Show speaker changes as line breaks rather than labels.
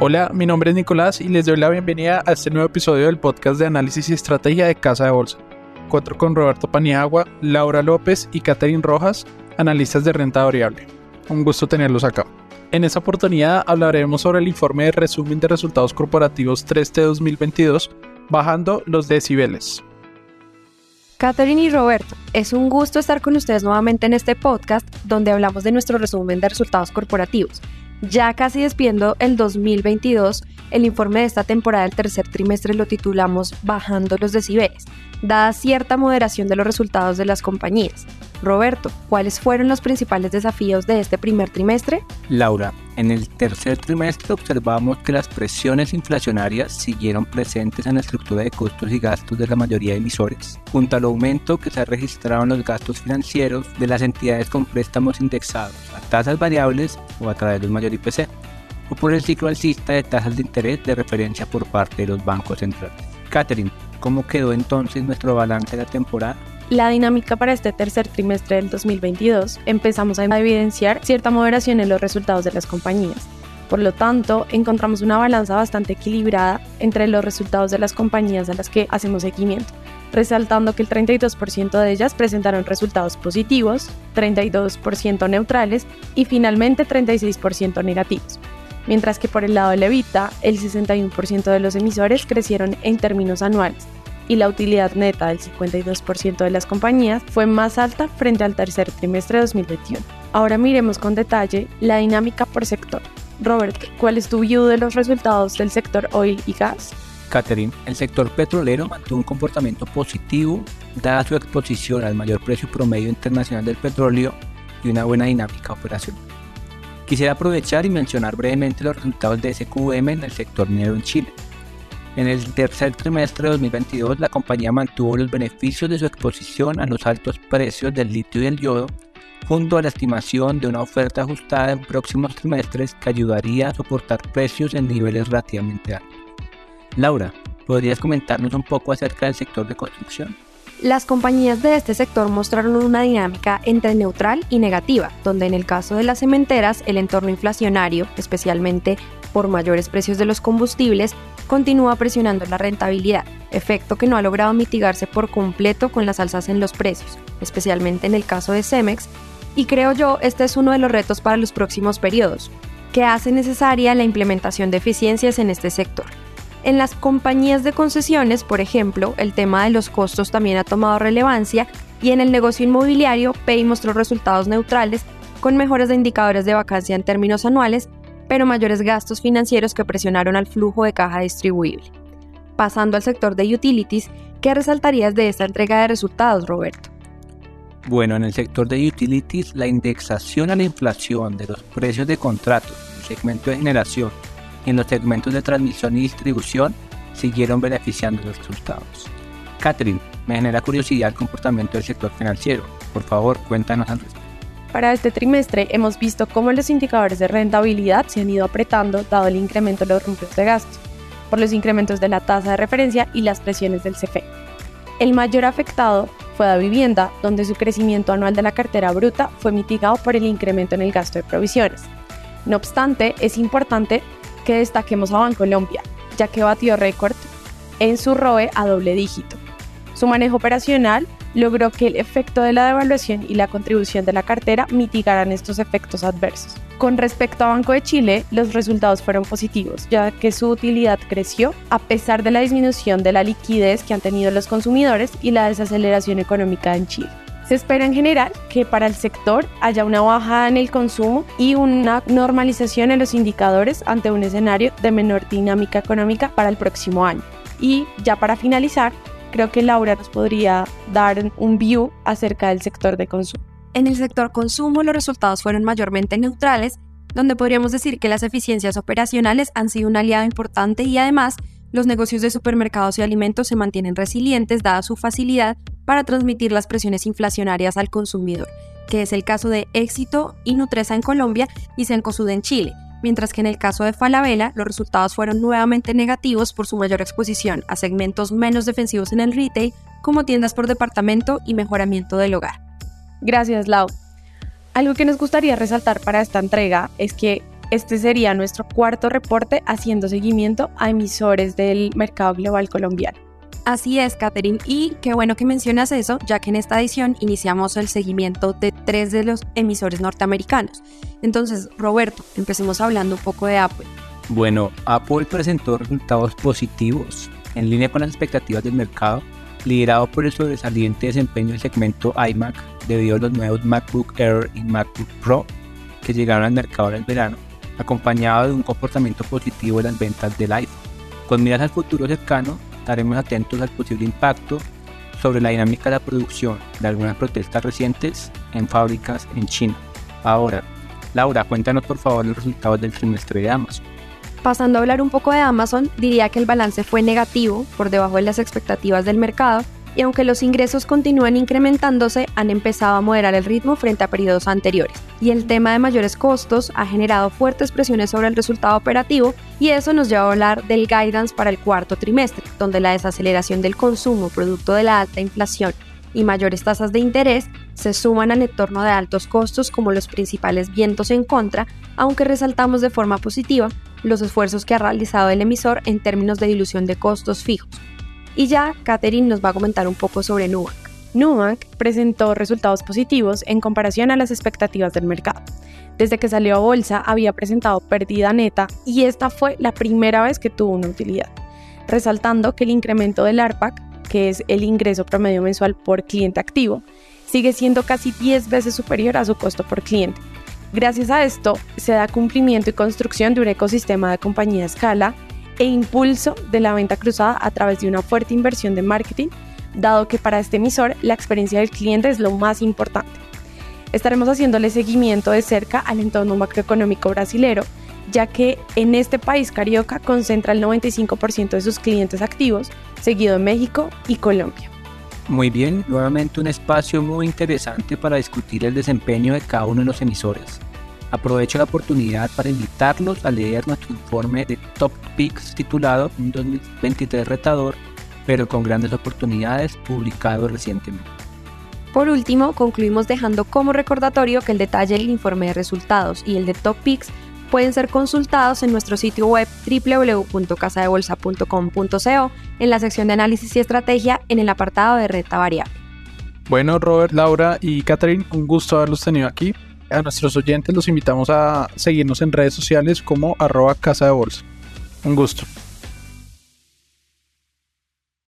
Hola, mi nombre es Nicolás y les doy la bienvenida a este nuevo episodio del podcast de análisis y estrategia de Casa de Bolsa. Encuentro con Roberto Paniagua, Laura López y Catherine Rojas, analistas de renta variable. Un gusto tenerlos acá. En esta oportunidad hablaremos sobre el informe de resumen de resultados corporativos 3T 2022, bajando los decibeles.
Catherine y Roberto, es un gusto estar con ustedes nuevamente en este podcast donde hablamos de nuestro resumen de resultados corporativos. Ya casi despidiendo el 2022, el informe de esta temporada del tercer trimestre lo titulamos Bajando los decibeles, dada cierta moderación de los resultados de las compañías. Roberto, ¿cuáles fueron los principales desafíos de este primer trimestre?
Laura, en el tercer trimestre observamos que las presiones inflacionarias siguieron presentes en la estructura de costos y gastos de la mayoría de emisores, junto al aumento que se ha registrado en los gastos financieros de las entidades con préstamos indexados a tasas variables o a través del mayor IPC, o por el ciclo alcista de tasas de interés de referencia por parte de los bancos centrales. Catherine, ¿cómo quedó entonces nuestro balance de la temporada?
La dinámica para este tercer trimestre del 2022 empezamos a evidenciar cierta moderación en los resultados de las compañías. Por lo tanto, encontramos una balanza bastante equilibrada entre los resultados de las compañías a las que hacemos seguimiento, resaltando que el 32% de ellas presentaron resultados positivos, 32% neutrales y finalmente 36% negativos. Mientras que por el lado de Levita, el 61% de los emisores crecieron en términos anuales, y la utilidad neta del 52% de las compañías fue más alta frente al tercer trimestre de 2021. Ahora miremos con detalle la dinámica por sector. Robert, ¿cuál es tu view de los resultados del sector oil y gas?
Catherine, el sector petrolero mantuvo un comportamiento positivo dada su exposición al mayor precio promedio internacional del petróleo y una buena dinámica operacional. Quisiera aprovechar y mencionar brevemente los resultados de SQM en el sector minero en Chile. En el tercer trimestre de 2022, la compañía mantuvo los beneficios de su exposición a los altos precios del litio y el yodo, junto a la estimación de una oferta ajustada en próximos trimestres que ayudaría a soportar precios en niveles relativamente altos. Laura, ¿podrías comentarnos un poco acerca del sector de construcción?
Las compañías de este sector mostraron una dinámica entre neutral y negativa, donde en el caso de las cementeras el entorno inflacionario, especialmente por mayores precios de los combustibles, continúa presionando la rentabilidad, efecto que no ha logrado mitigarse por completo con las alzas en los precios, especialmente en el caso de Cemex, y creo yo este es uno de los retos para los próximos periodos, que hace necesaria la implementación de eficiencias en este sector. En las compañías de concesiones, por ejemplo, el tema de los costos también ha tomado relevancia y en el negocio inmobiliario, Pay mostró resultados neutrales con mejoras de indicadores de vacancia en términos anuales pero mayores gastos financieros que presionaron al flujo de caja distribuible. Pasando al sector de utilities, ¿qué resaltarías de esta entrega de resultados, Roberto?
Bueno, en el sector de utilities, la indexación a la inflación de los precios de contratos en el segmento de generación y en los segmentos de transmisión y distribución siguieron beneficiando los resultados. Catherine, me genera curiosidad el comportamiento del sector financiero. Por favor, cuéntanos al respecto.
Para este trimestre hemos visto cómo los indicadores de rentabilidad se han ido apretando dado el incremento de los rubros de gasto, por los incrementos de la tasa de referencia y las presiones del CFE. El mayor afectado fue la vivienda, donde su crecimiento anual de la cartera bruta fue mitigado por el incremento en el gasto de provisiones. No obstante, es importante que destaquemos a Bancolombia, ya que batió récord en su ROE a doble dígito. Su manejo operacional logró que el efecto de la devaluación y la contribución de la cartera mitigaran estos efectos adversos. Con respecto a Banco de Chile, los resultados fueron positivos, ya que su utilidad creció a pesar de la disminución de la liquidez que han tenido los consumidores y la desaceleración económica en Chile. Se espera en general que para el sector haya una bajada en el consumo y una normalización en los indicadores ante un escenario de menor dinámica económica para el próximo año. Y ya para finalizar, creo que Laura nos podría dar un view acerca del sector de consumo.
En el sector consumo los resultados fueron mayormente neutrales, donde podríamos decir que las eficiencias operacionales han sido un aliado importante y además los negocios de supermercados y alimentos se mantienen resilientes dada su facilidad para transmitir las presiones inflacionarias al consumidor, que es el caso de Éxito y Nutresa en Colombia y Cencosud en Chile, mientras que en el caso de Falabella los resultados fueron nuevamente negativos por su mayor exposición a segmentos menos defensivos en el retail, como tiendas por departamento y mejoramiento del hogar.
Gracias, Lau. Algo que nos gustaría resaltar para esta entrega es que Este sería nuestro cuarto reporte haciendo seguimiento a emisores del mercado global colombiano.
Así es, Catherine, y qué bueno que mencionas eso, ya que en esta edición iniciamos el seguimiento de tres de los emisores norteamericanos. Entonces, Roberto, empecemos hablando un poco de Apple.
Bueno, Apple presentó resultados positivos en línea con las expectativas del mercado, liderado por el sobresaliente desempeño del segmento iMac debido a los nuevos MacBook Air y MacBook Pro que llegaron al mercado en el verano, acompañado de un comportamiento positivo de las ventas del iPhone. Con miras al futuro cercano, estaremos atentos al posible impacto sobre la dinámica de la producción de algunas protestas recientes en fábricas en China. Ahora, Laura, cuéntanos por favor los resultados del trimestre de Amazon.
Pasando a hablar un poco de Amazon, diría que el balance fue negativo, por debajo de las expectativas del mercado, y aunque los ingresos continúan incrementándose, han empezado a moderar el ritmo frente a periodos anteriores. Y el tema de mayores costos ha generado fuertes presiones sobre el resultado operativo y eso nos lleva a hablar del guidance para el cuarto trimestre, donde la desaceleración del consumo producto de la alta inflación y mayores tasas de interés se suman al entorno de altos costos como los principales vientos en contra, aunque resaltamos de forma positiva los esfuerzos que ha realizado el emisor en términos de dilución de costos fijos, y ya Catherine nos va a comentar un poco sobre Nubank.
Nubank presentó resultados positivos en comparación a las expectativas del mercado. Desde que salió a bolsa había presentado pérdida neta y esta fue la primera vez que tuvo una utilidad, resaltando que el incremento del ARPAC, que es el ingreso promedio mensual por cliente activo, sigue siendo casi 10 veces superior a su costo por cliente. Gracias a esto, se da cumplimiento y construcción de un ecosistema de compañía a escala e impulso de la venta cruzada a través de una fuerte inversión de marketing, dado que para este emisor la experiencia del cliente es lo más importante. Estaremos haciéndole seguimiento de cerca al entorno macroeconómico brasilero, ya que en este país carioca concentra el 95% de sus clientes activos, seguido de México y Colombia.
Muy bien, nuevamente un espacio muy interesante para discutir el desempeño de cada uno de los emisores. Aprovecho la oportunidad para invitarlos a leer nuestro informe de Top Picks titulado Un 2023 retador, pero con grandes oportunidades, publicado recientemente.
Por último, concluimos dejando como recordatorio que el detalle del informe de resultados y el de Top Picks pueden ser consultados en nuestro sitio web www.casadebolsa.com.co en la sección de análisis y estrategia en el apartado de renta variable.
Bueno, Robert, Laura y Catherine, un gusto haberlos tenido aquí a nuestros oyentes los invitamos a seguirnos en redes sociales como arroba casa de bolsa. Un gusto.